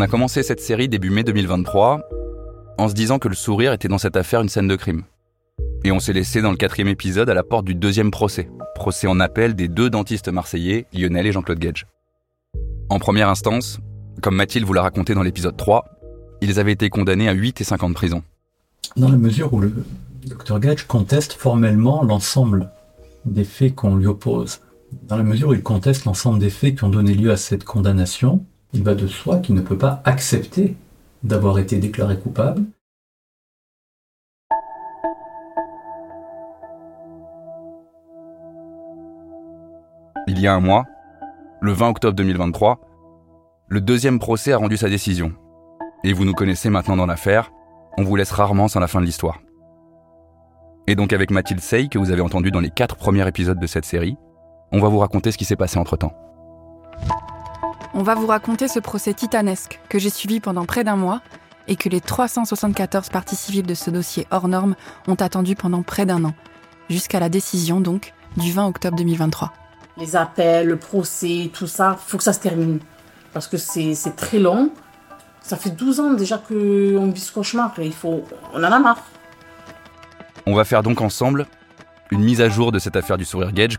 On a commencé cette série début mai 2023 en se disant que le sourire était dans cette affaire une scène de crime. Et on s'est laissé dans le quatrième épisode à la porte du deuxième procès, procès en appel des deux dentistes marseillais, Lionel et Jean-Claude Gage. En première instance, comme Mathilde vous l'a raconté dans l'épisode 3, ils avaient été condamnés à 8 et 5 ans de prison. Dans la mesure où le docteur Gage conteste formellement l'ensemble des faits qu'on lui oppose, dans la mesure où il conteste l'ensemble des faits qui ont donné lieu à cette condamnation, il va de soi qu'il ne peut pas accepter d'avoir été déclaré coupable. Il y a un mois, le 20 octobre 2023, le deuxième procès a rendu sa décision. Et vous nous connaissez maintenant dans l'affaire, on vous laisse rarement sans la fin de l'histoire. Et donc avec Mathilde Sey, que vous avez entendu dans les quatre premiers épisodes de cette série, on va vous raconter ce qui s'est passé entre-temps. On va vous raconter ce procès titanesque que j'ai suivi pendant près d'un mois et que les 374 parties civiles de ce dossier hors norme ont attendu pendant près d'un an, jusqu'à la décision donc du 20 octobre 2023. Les appels, le procès, tout ça, faut que ça se termine. Parce que c'est très long. Ça fait 12 ans déjà qu'on vit ce cauchemar et il faut, on en a marre. On va faire donc ensemble une mise à jour de cette affaire du sourire Gage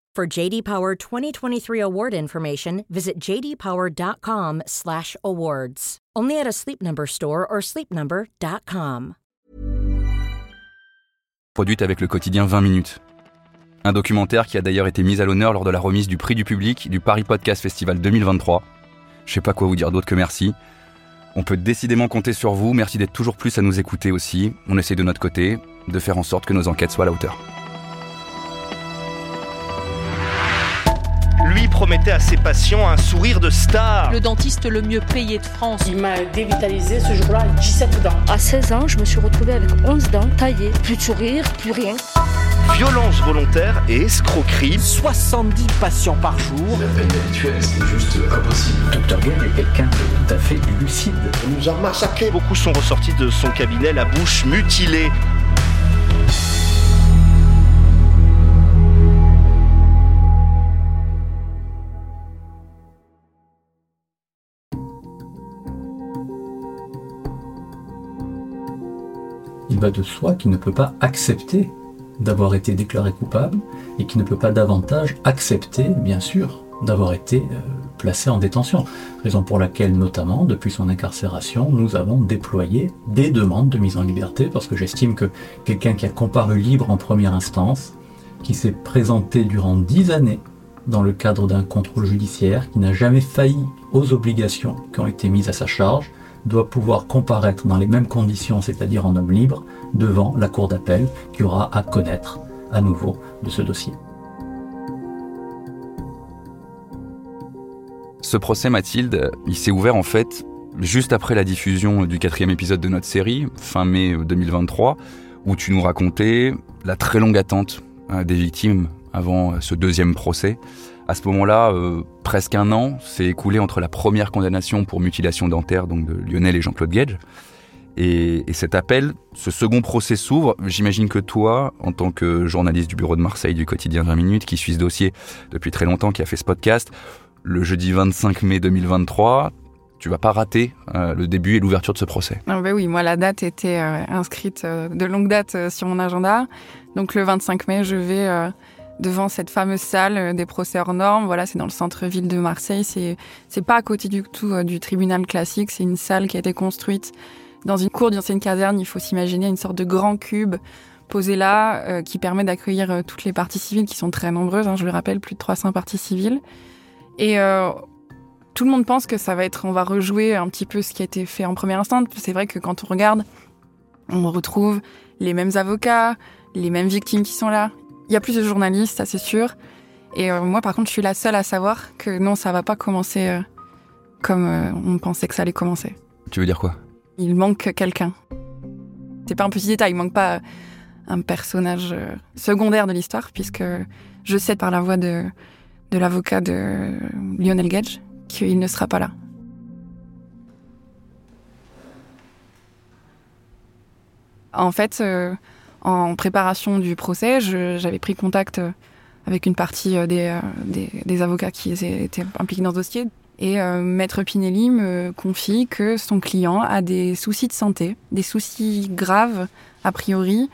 For JD Power 2023 award information, visit jdpower.com/awards. Only at a Sleep Number store or sleepnumber.com. Produite avec le quotidien 20 minutes. Un documentaire qui a d'ailleurs été mis à l'honneur lors de la remise du prix du public du Paris Podcast Festival 2023. Je sais pas quoi vous dire d'autre que merci. On peut décidément compter sur vous. Merci d'être toujours plus à nous écouter aussi. On essaie de notre côté de faire en sorte que nos enquêtes soient à la hauteur. Promettait à ses patients un sourire de star. Le dentiste le mieux payé de France. Il m'a dévitalisé ce jour-là, 17 dents. À 16 ans, je me suis retrouvée avec 11 dents taillées. Plus de sourire, plus rien. Violence volontaire et escroquerie. 70 patients par jour. La peine habituelle, c'est juste impossible. Dr Gale est quelqu'un de tout à fait lucide. On nous a massacrés. Beaucoup sont ressortis de son cabinet la bouche mutilée. De soi qu'il ne peut pas accepter d'avoir été déclaré coupable et qui ne peut pas davantage accepter, bien sûr, d'avoir été euh, placé en détention. Raison pour laquelle, notamment, depuis son incarcération, nous avons déployé des demandes de mise en liberté parce que j'estime que quelqu'un qui a comparu libre en première instance, qui s'est présenté durant dix années dans le cadre d'un contrôle judiciaire, qui n'a jamais failli aux obligations qui ont été mises à sa charge, doit pouvoir comparaître dans les mêmes conditions, c'est-à-dire en homme libre, devant la cour d'appel qui aura à connaître à nouveau de ce dossier. Ce procès, Mathilde, il s'est ouvert en fait juste après la diffusion du quatrième épisode de notre série, fin mai 2023, où tu nous racontais la très longue attente hein, des victimes avant ce deuxième procès. À ce moment-là, euh, presque un an s'est écoulé entre la première condamnation pour mutilation dentaire donc de Lionel et Jean-Claude Gage. Et, et, cet appel, ce second procès s'ouvre. J'imagine que toi, en tant que journaliste du bureau de Marseille du quotidien 20 minutes, qui suit ce dossier depuis très longtemps, qui a fait ce podcast, le jeudi 25 mai 2023, tu vas pas rater euh, le début et l'ouverture de ce procès. Ah bah oui, moi la date était euh, inscrite de longue date sur mon agenda. Donc le 25 mai, je vais devant cette fameuse salle euh, des procès hors normes. Voilà, c'est dans le centre-ville de Marseille. C'est c'est pas à côté du tout euh, du tribunal classique. C'est une salle qui a été construite dans une cour d'ancienne caserne. Il faut s'imaginer une sorte de grand cube posé là euh, qui permet d'accueillir toutes les parties civiles qui sont très nombreuses. Hein, je le rappelle, plus de 300 parties civiles. Et tout le monde pense que ça va être, on va rejouer un petit peu ce qui a été fait en première instance. C'est vrai que quand on regarde, on retrouve les mêmes avocats, les mêmes victimes qui sont là. Il y a plus de journalistes, ça c'est sûr. Et euh, moi, par contre, je suis la seule à savoir que non, ça va pas commencer euh, comme euh, on pensait que ça allait commencer. Tu veux dire quoi? Il manque quelqu'un. C'est pas un petit détail, il manque pas un personnage secondaire de l'histoire, puisque je sais par la voix de, de l'avocat de Lionel Gage qu'il ne sera pas là. En fait, en préparation du procès, j'avais pris contact euh, avec une partie des, des, des, avocats qui étaient impliqués dans ce dossier. Et Maître Pinelli me confie que son client a des soucis de santé, des soucis graves, a priori,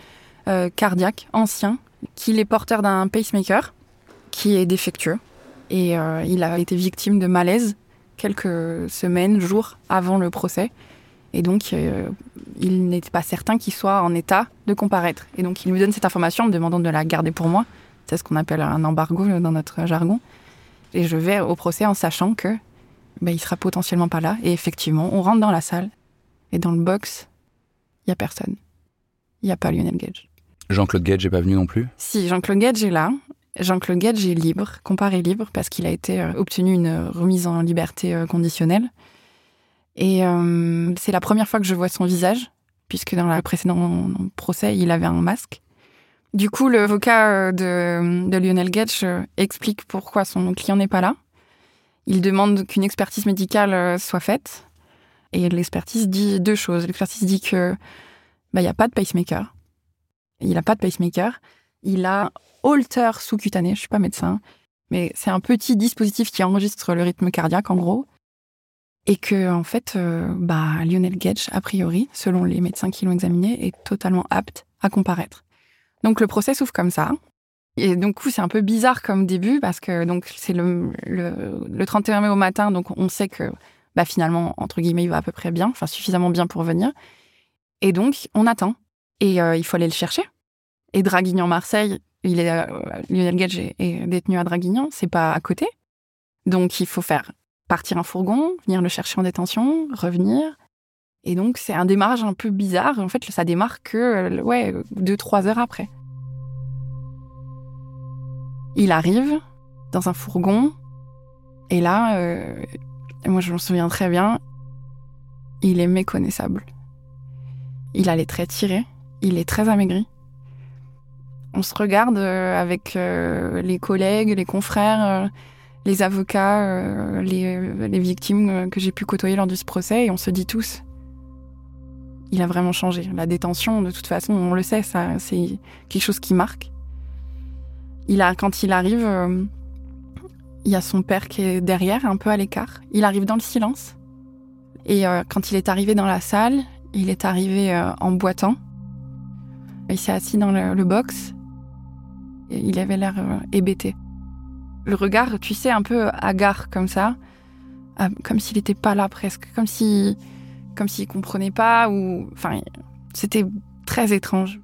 euh, cardiaque ancien, qu'il est porteur d'un pacemaker qui est défectueux. Et euh, il a été victime de malaise quelques semaines, jours avant le procès. Et donc, euh, il n'était pas certain qu'il soit en état de comparaître. Et donc, il me donne cette information en me demandant de la garder pour moi. C'est ce qu'on appelle un embargo dans notre jargon. Et je vais au procès en sachant que ben, il sera potentiellement pas là. Et effectivement, on rentre dans la salle. Et dans le box, il y a personne. Il n'y a pas Lionel Gage. Jean-Claude Gage n'est pas venu non plus? Si, Jean-Claude Gage est là. Jean-Claude Gage est libre, comparé libre, parce qu'il a été euh, obtenu une remise en liberté euh, conditionnelle. Et euh, c'est la première fois que je vois son visage, puisque dans le précédent procès, il avait un masque. Du coup, l'avocat de, de, Lionel Gage explique pourquoi son client n'est pas là. Il demande qu'une expertise médicale soit faite. Et l'expertise dit deux choses. L'expertise dit que bah, il n'y a pas de pacemaker. Il n'a pas de pacemaker. Il a holter sous-cutané. Je suis pas médecin, mais c'est un petit dispositif qui enregistre le rythme cardiaque en gros. Et que en fait, euh, bah, Lionel Gage, a priori, selon les médecins qui l'ont examiné, est totalement apte à comparaître. Donc le procès s'ouvre comme ça. Et donc c'est un peu bizarre comme début parce que donc c'est le, le, 31 mai au matin, donc on sait que bah, finalement entre guillemets il va à peu près bien, enfin suffisamment bien pour venir. Et donc on attend. Et euh, il faut aller le chercher. Et Draguignan-Marseille, il est, euh, Lionel Gage est, détenu à Draguignan, c'est pas à côté. Donc il faut faire partir un fourgon, venir le chercher en détention, revenir. Et donc c'est un démarrage un peu bizarre. En fait, ça démarre que euh, ouais, deux, trois heures après. Il arrive dans un fourgon. Et là, moi je m'en souviens très bien, il est méconnaissable. Il a les traits tirés il est très amaigri. On se regarde euh, avec euh, les collègues, les confrères, euh, les avocats, les, victimes que j'ai pu côtoyer lors de ce procès, et on se dit tous, il a vraiment changé. La détention, de toute façon, on le sait, ça, c'est quelque chose qui marque. Il a, quand il arrive, il y a son père qui est derrière, un peu à l'écart. Il arrive dans le silence. Et quand il est arrivé dans la salle, il est arrivé en boitant. Il s'est assis dans le, box. Il avait l'air euh, hébété. Le regard, tu sais, un peu hagard comme ça, ah, comme s'il n'était pas là presque, comme si, comme s'il comprenait pas ou, enfin, c'était très étrange.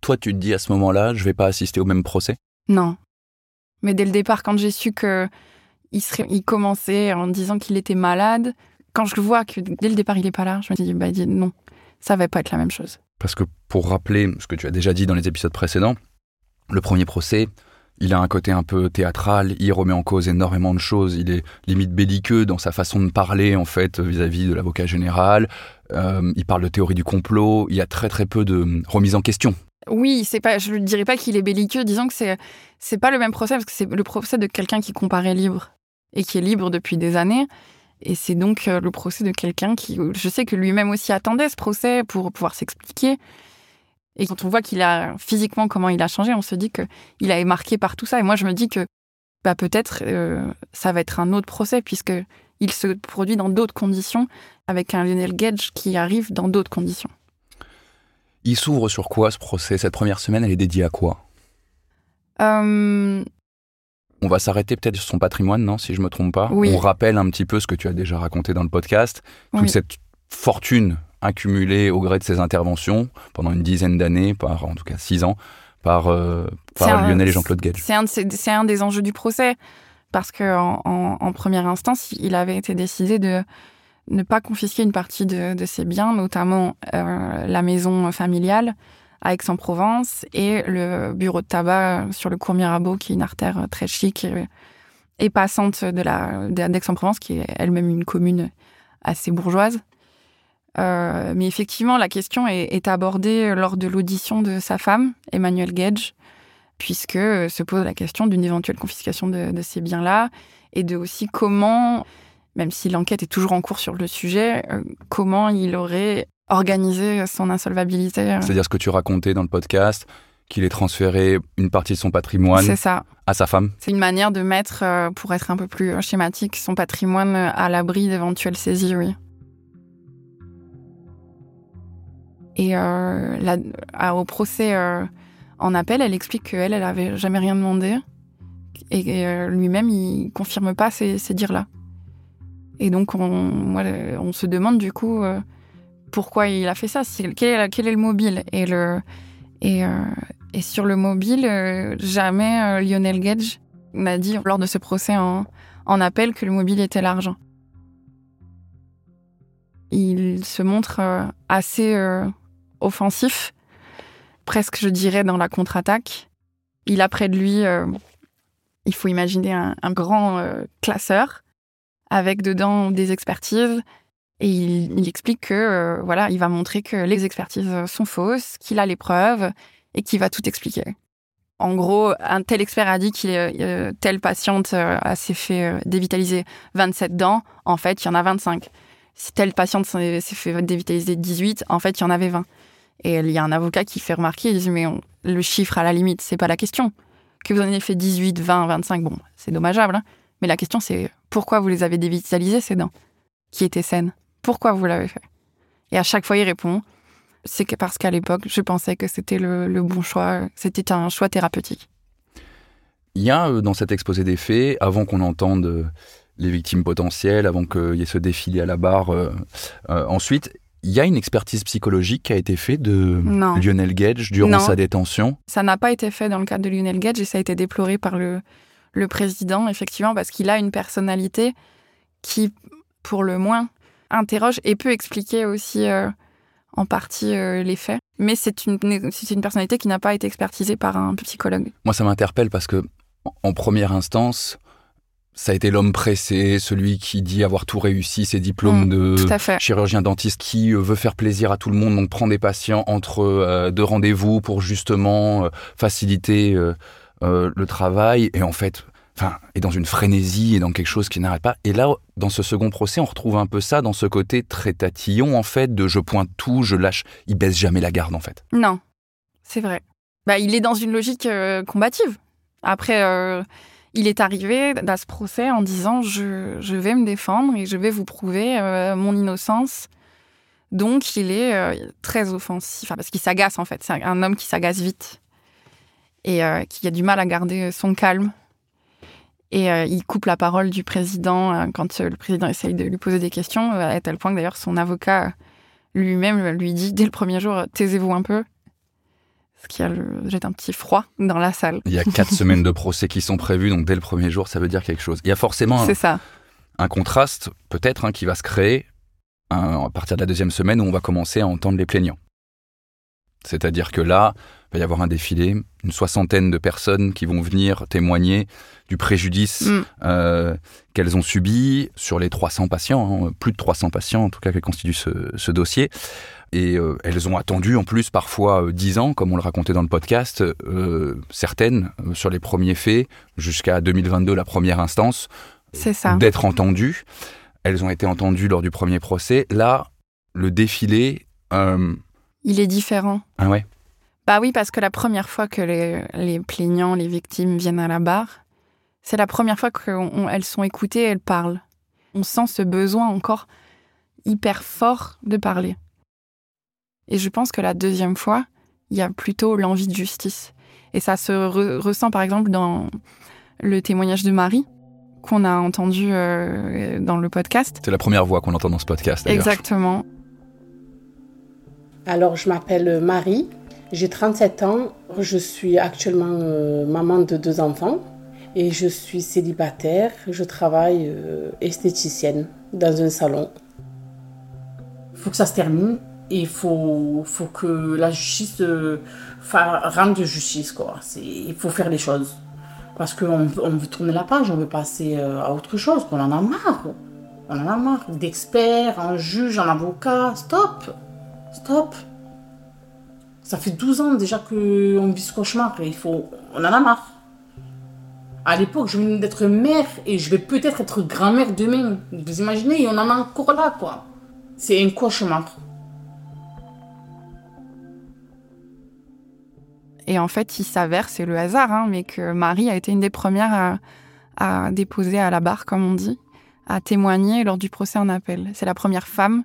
Toi, tu te dis à ce moment-là, je vais pas assister au même procès? Non. Mais dès le départ, quand j'ai su que il, serait, il commençait en disant qu'il était malade, quand je vois que dès le départ il est pas là, je me dis bah non, ça va pas être la même chose. Parce que pour rappeler ce que tu as déjà dit dans les épisodes précédents, le premier procès, il a un côté un peu théâtral, il remet en cause énormément de choses, il est limite belliqueux dans sa façon de parler en fait vis-à-vis de l'avocat général, euh, il parle de théorie du complot, il y a très très peu de remise en question. Oui, je ne dirais pas qu'il est belliqueux, disons que c'est c'est pas le même procès parce que c'est le procès de quelqu'un qui comparaît libre et qui est libre depuis des années. Et c'est donc euh, le procès de quelqu'un qui, je sais que lui-même aussi attendait ce procès pour pouvoir s'expliquer. Et quand on voit qu'il a physiquement comment il a changé, on se dit que il a été marqué par tout ça. Et moi, je me dis que bah, peut-être euh, ça va être un autre procès puisque il se produit dans d'autres conditions avec un Lionel Gage qui arrive dans d'autres conditions. Il s'ouvre sur quoi ce procès? Cette première semaine, elle est dédiée à quoi? Euh, on va s'arrêter peut-être sur son patrimoine, non, si je me trompe pas. On rappelle un petit peu ce que tu as déjà raconté dans le podcast, toute cette fortune accumulée au gré de ses interventions pendant une dizaine d'années, par en tout cas six ans, par, euh, Lionel et Jean-Claude Gage. C'est un, des enjeux du procès, parce que en, première instance, il avait été décidé de ne pas confisquer une partie de, ses biens, notamment euh, la maison familiale, à Aix-en-Provence et le bureau de tabac sur le cours Mirabeau, qui est une artère très chic et, passante de la d'Aix-en-Provence, qui est elle-même une commune assez bourgeoise. Euh, mais effectivement, la question est, abordée lors de l'audition de sa femme, Emmanuel Gage, puisque se pose la question d'une éventuelle confiscation de, ces biens-là et de aussi comment, même si l'enquête est toujours en cours sur le sujet, euh, comment il aurait organisé son insolvabilité. C'est-à-dire ce que tu racontais dans le podcast, qu'il ait transféré une partie de son patrimoine ça. à sa femme. C'est une manière de mettre, euh, pour être un peu plus schématique, son patrimoine à l'abri d'éventuelles saisies, oui. Et euh, au procès euh, en appel, elle explique qu'elle, elle avait jamais rien demandé. Et, lui-même, il confirme pas ces, dires-là. Et donc, on, on se demande du coup pourquoi il a fait ça, quel est, le mobile. Et, euh, sur le mobile, euh, jamais euh, Lionel Gage n'a dit lors de ce procès en, appel que le mobile était l'argent. Il se montre assez offensif, presque je dirais dans la contre-attaque. Il a près de lui, il faut imaginer un grand classeur avec dedans des expertises, et il, explique que euh, voilà, il va montrer que les expertises sont fausses, qu'il a les preuves et qu'il va tout expliquer. En gros, un tel expert a dit qu'il euh, telle patiente euh, s'est fait dévitaliser 27 dents, en fait, il y en a 25. Si telle patiente s'est fait dévitaliser 18, en fait, il y en avait 20. Et il y a un avocat qui fait remarquer, il dit mais le chiffre à la limite, c'est pas la question. Que vous en ayez fait 18, 20, 25, bon, c'est dommageable. Hein. mais la question c'est pourquoi vous les avez dévitalisées ces dents? Qui étaient saines pourquoi vous l'avez fait? Et à chaque fois, il répond. C'est parce qu'à l'époque, je pensais que c'était le, bon choix, c'était un choix thérapeutique. Il y a euh, dans cet exposé des faits, avant qu'on entende euh, les victimes potentielles, avant qu'il y ait ce défilé à la barre, euh, ensuite, il y a une expertise psychologique qui a été faite de Lionel Gage durant sa détention? Ça n'a pas été fait dans le cadre de Lionel Gage et ça a été déploré par le, le président, effectivement, parce qu'il a une personnalité qui, pour le moins, interroge et peut expliquer aussi euh, en partie euh, les faits. Mais c'est une, une personnalité qui n'a pas été expertisée par un psychologue. Moi, ça m'interpelle parce que, en première instance, ça a été l'homme pressé, celui qui dit avoir tout réussi, ses diplômes mmh, de chirurgien dentiste, qui euh, veut faire plaisir à tout le monde, donc prend des patients entre deux rendez-vous pour justement faciliter le travail. Et en fait, enfin, est dans une frénésie et dans quelque chose qui n'arrête pas. Et là, dans ce second procès, on retrouve un peu ça dans ce côté très tatillon, en fait, de je pointe tout, je lâche. Il baisse jamais la garde, en fait. Non, c'est vrai. Bah, il est dans une logique euh, combative. Après, euh, il est arrivé dans ce procès en disant je, je, vais me défendre et je vais vous prouver euh, mon innocence. Donc, il est très offensif, parce qu'il s'agace, en fait. C'est un homme qui s'agace vite et qui a du mal à garder son calme et euh, il coupe la parole du président euh, quand euh, le président essaye de lui poser des questions, à tel point que d'ailleurs son avocat lui-même lui dit dès le premier jour taisez-vous un peu. Ce qui a jette un petit froid dans la salle. Il y a quatre semaines de procès qui sont prévues, donc dès le premier jour, ça veut dire quelque chose. Il y a forcément un, ça. un contraste, peut-être, hein, qui va se créer à partir de la deuxième semaine où on va commencer à entendre les plaignants. C'est-à-dire que là, il va y avoir un défilé, une soixantaine de personnes qui vont venir témoigner du préjudice mm. euh, qu'elles ont subi sur les 300 patients, hein, plus de 300 patients en tout cas qui constituent ce, dossier. Et euh, elles ont attendu en plus parfois euh, dix 10 ans, comme on le racontait dans le podcast, certaines sur les premiers faits, jusqu'à 2022 la première instance, d'être entendues. Elles ont été entendues lors du premier procès. Là, le défilé... Il est différent. Ah ouais bah oui, parce que la première fois que les, plaignants, les victimes viennent à la barre, c'est la première fois qu'elles sont écoutées, elles parlent. On sent ce besoin encore hyper fort de parler. Et je pense que la deuxième fois, il y a plutôt l'envie de justice. Et ça se ressent par exemple dans le témoignage de Marie qu'on a entendu euh, dans le podcast. C'est la première voix qu'on entend dans ce podcast. Exactement. Alors je m'appelle Marie, j'ai 37 ans, je suis actuellement euh, maman de deux enfants et je suis célibataire. Je travaille euh, esthéticienne dans un salon. Il faut que ça se termine Et il faut, faut que la justice euh, rende justice, quoi. Il faut faire les choses. Parce qu'on on veut tourner la page, on veut passer euh, à autre chose, qu'on en a marre. On en a marre d'experts, un juge, un avocat. Stop Stop Ça fait 12 ans déjà qu'on vit ce cauchemar et il faut... On en a marre. À l'époque, je venais d'être mère et je vais peut-être être grand-mère demain. Vous imaginez, on en a encore là, quoi. C'est un cauchemar. Et en fait, il s'avère, c'est le hasard, hein, mais que Marie a été une des premières à, déposer à la barre, comme on dit, à témoigner lors du procès en appel. C'est la première femme.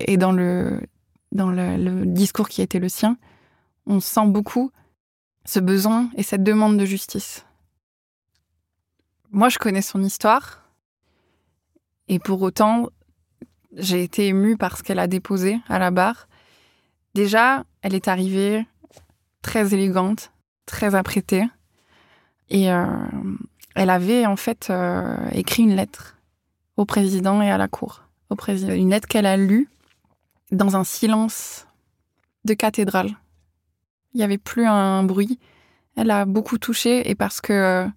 Et dans le, dans le discours qui été le sien, on sent beaucoup ce besoin et cette demande de justice. Moi, je connais son histoire. Et pour autant, j'ai été émue par ce qu'elle a déposé à la barre. Déjà, elle est arrivée très élégante, très apprêtée. Et euh, elle avait en fait euh, écrit une lettre au président et à la cour. Une lettre qu'elle a lue dans un silence de cathédrale. Il n'y avait plus un bruit. Elle a beaucoup touché et parce que euh,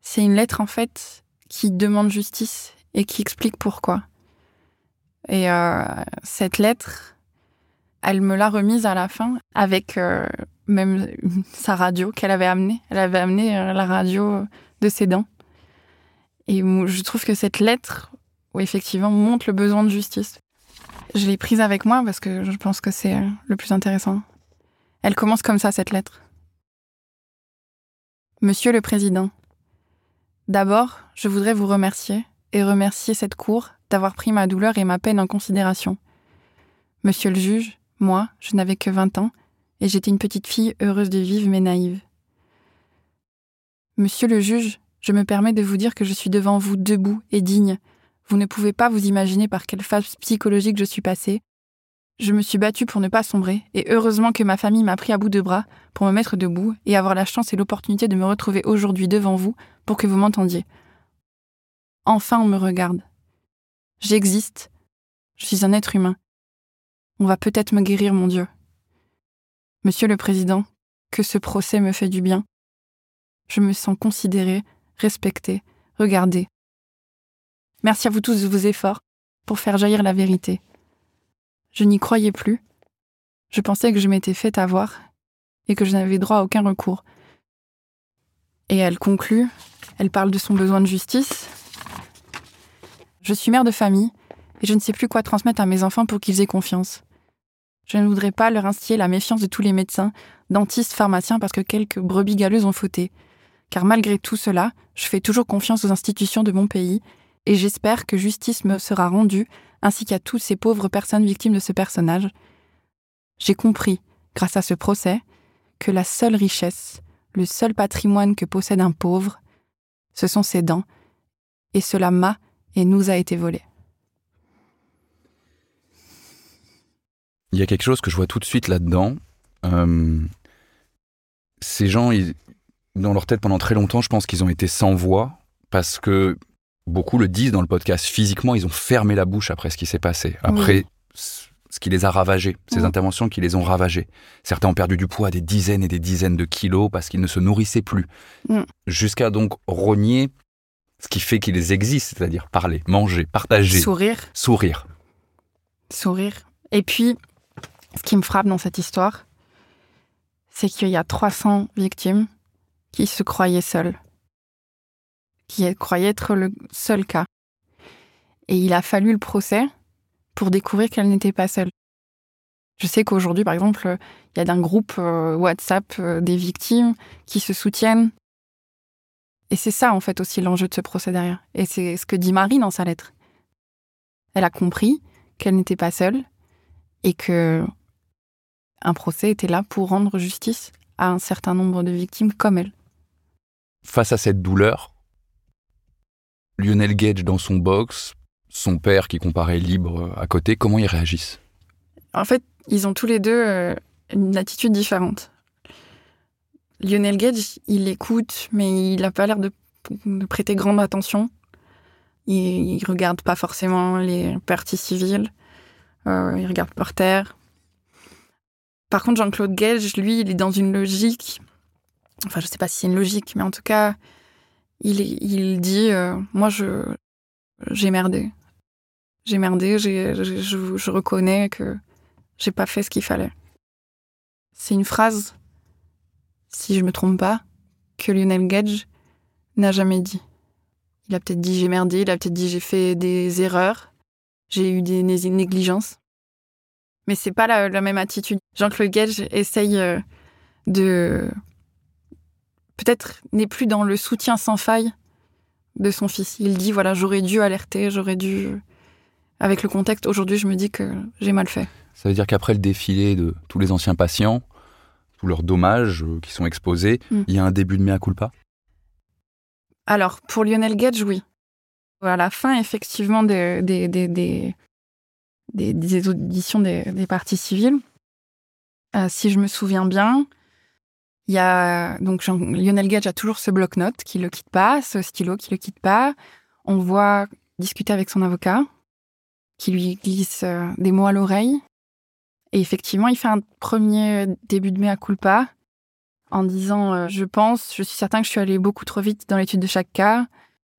c'est une lettre en fait qui demande justice et qui explique pourquoi. Et euh, cette lettre, elle me l'a remise à la fin avec euh, même sa radio qu'elle avait amenée. Elle avait amené la radio de ses dents. Et je trouve que cette lettre, effectivement, montre le besoin de justice. Je l'ai prise avec moi parce que je pense que c'est le plus intéressant. Elle commence comme ça, cette lettre. Monsieur le Président, D'abord, je voudrais vous remercier et remercier cette cour d'avoir pris ma douleur et ma peine en considération. Monsieur le juge, moi, je n'avais que 20 ans et j'étais une petite fille heureuse de vivre mais naïve. Monsieur le juge, je me permets de vous dire que je suis devant vous debout et digne. Vous ne pouvez pas vous imaginer par quelle phase psychologique je suis passée. Je me suis battue pour ne pas sombrer, et heureusement que ma famille m'a pris à bout de bras pour me mettre debout et avoir la chance et l'opportunité de me retrouver aujourd'hui devant vous pour que vous m'entendiez. Enfin on me regarde. J'existe. Je suis un être humain. On va peut-être me guérir, mon Dieu. Monsieur le Président, que ce procès me fait du bien. Je me sens considéré, respecté, regardé. Merci à vous tous de vos efforts pour faire jaillir la vérité. Je n'y croyais plus. Je pensais que je m'étais fait avoir et que je n'avais droit à aucun recours. Et elle conclut elle parle de son besoin de justice. Je suis mère de famille et je ne sais plus quoi transmettre à mes enfants pour qu'ils aient confiance. Je ne voudrais pas leur instiller la méfiance de tous les médecins, dentistes, pharmaciens parce que quelques brebis galeuses ont fauté. Car malgré tout cela, je fais toujours confiance aux institutions de mon pays et j'espère que justice me sera rendue ainsi qu'à toutes ces pauvres personnes victimes de ce personnage. J'ai compris, grâce à ce procès, que la seule richesse, le seul patrimoine que possède un pauvre, ce sont ses dents, et cela m'a et nous a été volé. Il y a quelque chose que je vois tout de suite là-dedans. Euh, ces gens, dans leur tête pendant très longtemps, je pense qu'ils ont été sans voix parce que beaucoup le disent dans le podcast. Physiquement, ils ont fermé la bouche après ce qui s'est passé, après ce qui les a ravagés, ces interventions qui les ont ravagés. Certains ont perdu du poids, des dizaines et des dizaines de kilos parce qu'ils ne se nourrissaient plus. Mm. Jusqu'à donc rogner ce qui fait qu'ils existent, c'est-à-dire parler, manger, partager. Sourire. Sourire. Sourire. Et puis, ce qui me frappe dans cette histoire, c'est qu'il y a 300 victimes qui se croyaient seules, qui croyaient être le seul cas. Et il a fallu le procès pour découvrir qu'elle n'était pas seule. Je sais qu'aujourd'hui, par exemple, il y a un groupe euh, WhatsApp euh, des victimes qui se soutiennent. Et c'est ça, en fait, aussi l'enjeu de ce procès derrière. Et c'est ce que dit Marie dans sa lettre. Elle a compris qu'elle n'était pas seule et que un procès était là pour rendre justice à un certain nombre de victimes comme elle. Face à cette douleur, Lionel Gage dans son box son père qui comparait libre à côté, comment ils réagissent? En fait, ils ont tous les deux euh, une attitude différente. Lionel Gage, il écoute, mais il n'a pas l'air de, prêter grande attention. Il, ne regarde pas forcément les parties civiles. Euh, il regarde par terre. Par contre, Jean-Claude Gage, lui, il est dans une logique. Enfin, je sais pas si c'est une logique, mais en tout cas, il, dit euh, Moi, je j'ai merdé. J'ai merdé, je, reconnais que j'ai pas fait ce qu'il fallait. C'est une phrase, si je me trompe pas, que Lionel Gage n'a jamais dit. Il a peut-être dit j'ai merdé, il a peut-être dit j'ai fait des erreurs, j'ai eu des né- négligences. Mais c'est pas la, la même attitude. Jean-Claude Gage essaye euh, de. Peut-être n'est plus dans le soutien sans faille de son fils. Il dit voilà, j'aurais dû alerter, j'aurais dû. Avec le contexte, aujourd'hui, je me dis que j'ai mal fait. Ça veut dire qu'après le défilé de tous les anciens patients, tous leurs dommages euh, qui sont exposés, Mm. il y a un début de mea culpa? Alors, pour Lionel Gage, oui. À la fin, effectivement, des, des, des, des, des- des auditions des, des parties civiles, euh, si je me souviens bien, il y a. Donc, Jean- Lionel Gage a toujours ce bloc-notes qui le quitte pas, ce stylo qui le quitte pas. On voit discuter avec son avocat, qui lui glisse euh, des mots à l'oreille. Et effectivement, il fait un premier début de mea culpa en disant euh, Je pense, je suis certain que je suis allé beaucoup trop vite dans l'étude de chaque cas.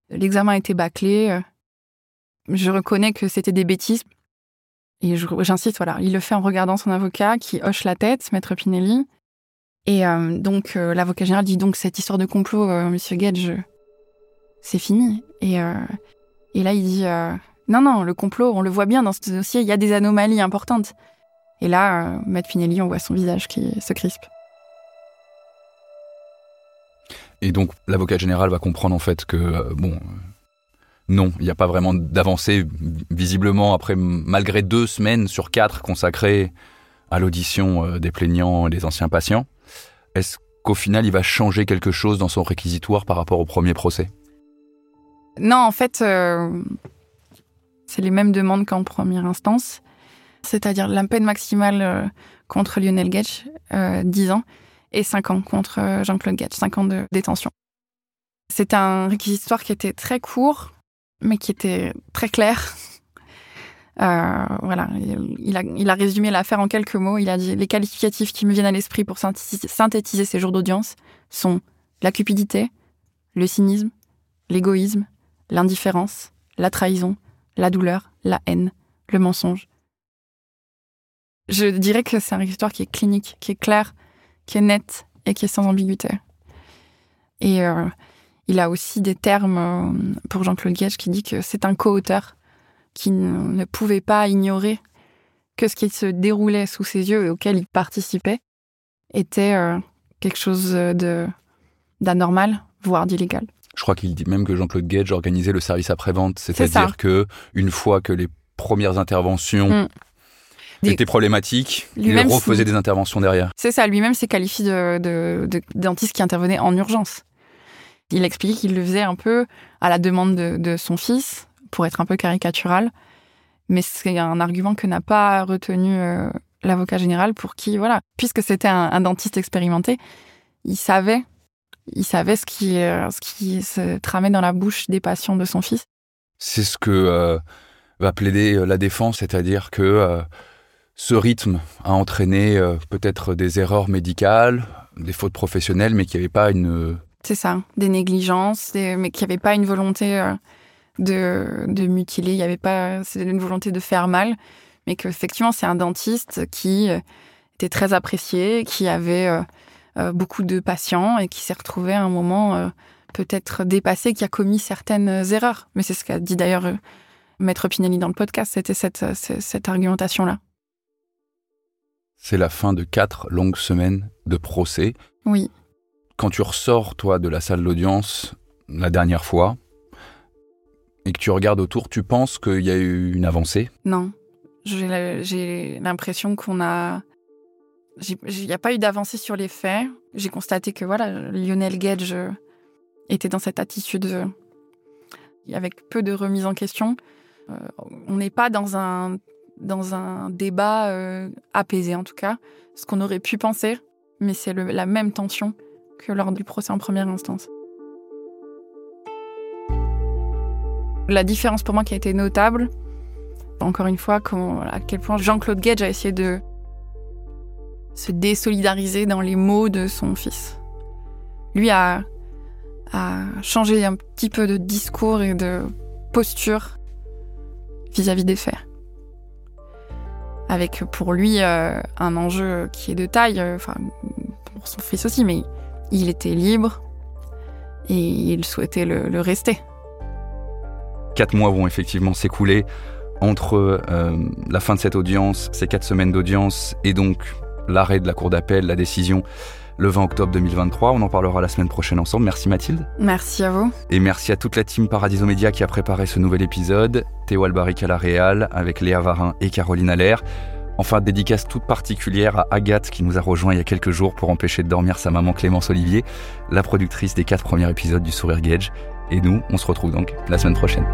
L'examen a été bâclé. euh, Je reconnais que c'était des bêtises. Et j'insiste, voilà, il le fait en regardant son avocat qui hoche la tête, Maître Pinelli. Et euh, donc, euh, l'avocat général dit donc cette histoire de complot, euh, Monsieur Gage, c'est fini. Et, euh, et là, il dit non, non, le complot, on le voit bien dans ce dossier, il y a des anomalies importantes. Et là, Maître Pinelli, on voit son visage qui se crispe. Et donc l'avocat général va comprendre en fait que bon, non, il n'y a pas vraiment d'avancée visiblement après malgré deux semaines sur quatre consacrées à l'audition des plaignants et des anciens patients. Est-ce qu'au final il va changer quelque chose dans son réquisitoire par rapport au premier procès? Non, en fait, euh, c'est les mêmes demandes qu'en première instance, c'est-à-dire la peine maximale euh, contre Lionel Gage, euh, 10 ans, et 5 ans contre euh, Jean-Claude Gage, 5 ans de détention. C'est un réquisitoire qui était très court, mais qui était très clair. Euh, voilà, il a, résumé l'affaire en quelques mots. Il a dit les qualificatifs qui me viennent à l'esprit pour synthétiser, ces jours d'audience sont la cupidité, le cynisme, l'égoïsme, l'indifférence, la trahison, la douleur, la haine, le mensonge. Je dirais que c'est un réquisitoire qui est clinique, qui est clair, qui est net et qui est sans ambiguïté. Et euh, il a aussi des termes euh, pour Jean-Claude Gage qui dit que c'est un co-auteur qui ne, pouvait pas ignorer que ce qui se déroulait sous ses yeux et auquel il participait était euh, quelque chose de d'anormal, voire d'illégal. Je crois qu'il dit même que Jean-Claude Gage organisait le service après-vente, c'est-à-dire que une fois que les premières interventions Mm. Étaient problématiques, il refaisait si- des interventions derrière. C'est ça, lui-même s'est qualifié de, de, de dentiste qui intervenait en urgence. Il explique qu'il le faisait un peu à la demande de, de son fils, pour être un peu caricatural, mais c'est un argument que n'a pas retenu euh, l'avocat général pour qui, voilà, puisque c'était un, un dentiste expérimenté, il savait, il savait ce qui, euh, ce qui se tramait dans la bouche des patients de son fils. C'est ce que euh, va plaider la défense, c'est-à-dire que ce rythme a entraîné peut-être des erreurs médicales, des fautes professionnelles, mais qu'il n'y avait pas une... C'est ça, des négligences, des- mais qu'il n'y avait pas une volonté de, de mutiler, il n'y avait pas une volonté de faire mal, mais qu'effectivement c'est un dentiste qui euh, était très apprécié, qui avait euh, euh, beaucoup de patients et qui s'est retrouvé à un moment peut-être dépassé, qui a commis certaines erreurs. Mais c'est ce qu'a dit d'ailleurs Maître Pinelli dans le podcast, c'était cette, cette, cette argumentation-là. C'est la fin de quatre longues semaines de procès. Oui. Quand tu ressors, toi, de la salle d'audience la dernière fois, et que tu regardes autour, tu penses qu'il y a eu une avancée? Non. J'ai l'impression qu'on a. Il n'y a pas eu d'avancée sur les faits. J'ai constaté que voilà, Lionel Gage était dans cette attitude euh, avec peu de remise en question. Euh, on n'est pas dans un, dans un débat euh, apaisé, en tout cas, ce qu'on aurait pu penser, mais c'est la même tension que lors du procès en première instance. La différence pour moi qui a été notable, encore une fois à quel point Jean-Claude Gage a essayé de se désolidariser dans les mots de son fils. Lui a, changé un petit peu de discours et de posture vis-à-vis des faits. Avec pour lui euh, un enjeu qui est de taille, euh, pour son fils aussi, mais il était libre et il souhaitait le rester. Quatre mois vont effectivement s'écouler entre euh, la fin de cette audience, ces quatre semaines d'audience, et donc l'arrêt de la cour d'appel, la décision le 20 octobre 2023. On en parlera la semaine prochaine ensemble. Merci Mathilde. Merci à vous. Et merci à toute la team Paradiso Média qui a préparé ce nouvel épisode. Théo Albaric à la Réal, avec Léa Varin et Caroline Allaire. Enfin, dédicace toute particulière à Agathe qui nous a rejoint il y a quelques jours pour empêcher de dormir sa maman Clémence Olivier, la productrice des quatre premiers épisodes du Sourire Gage. Et nous, on se retrouve donc la semaine prochaine.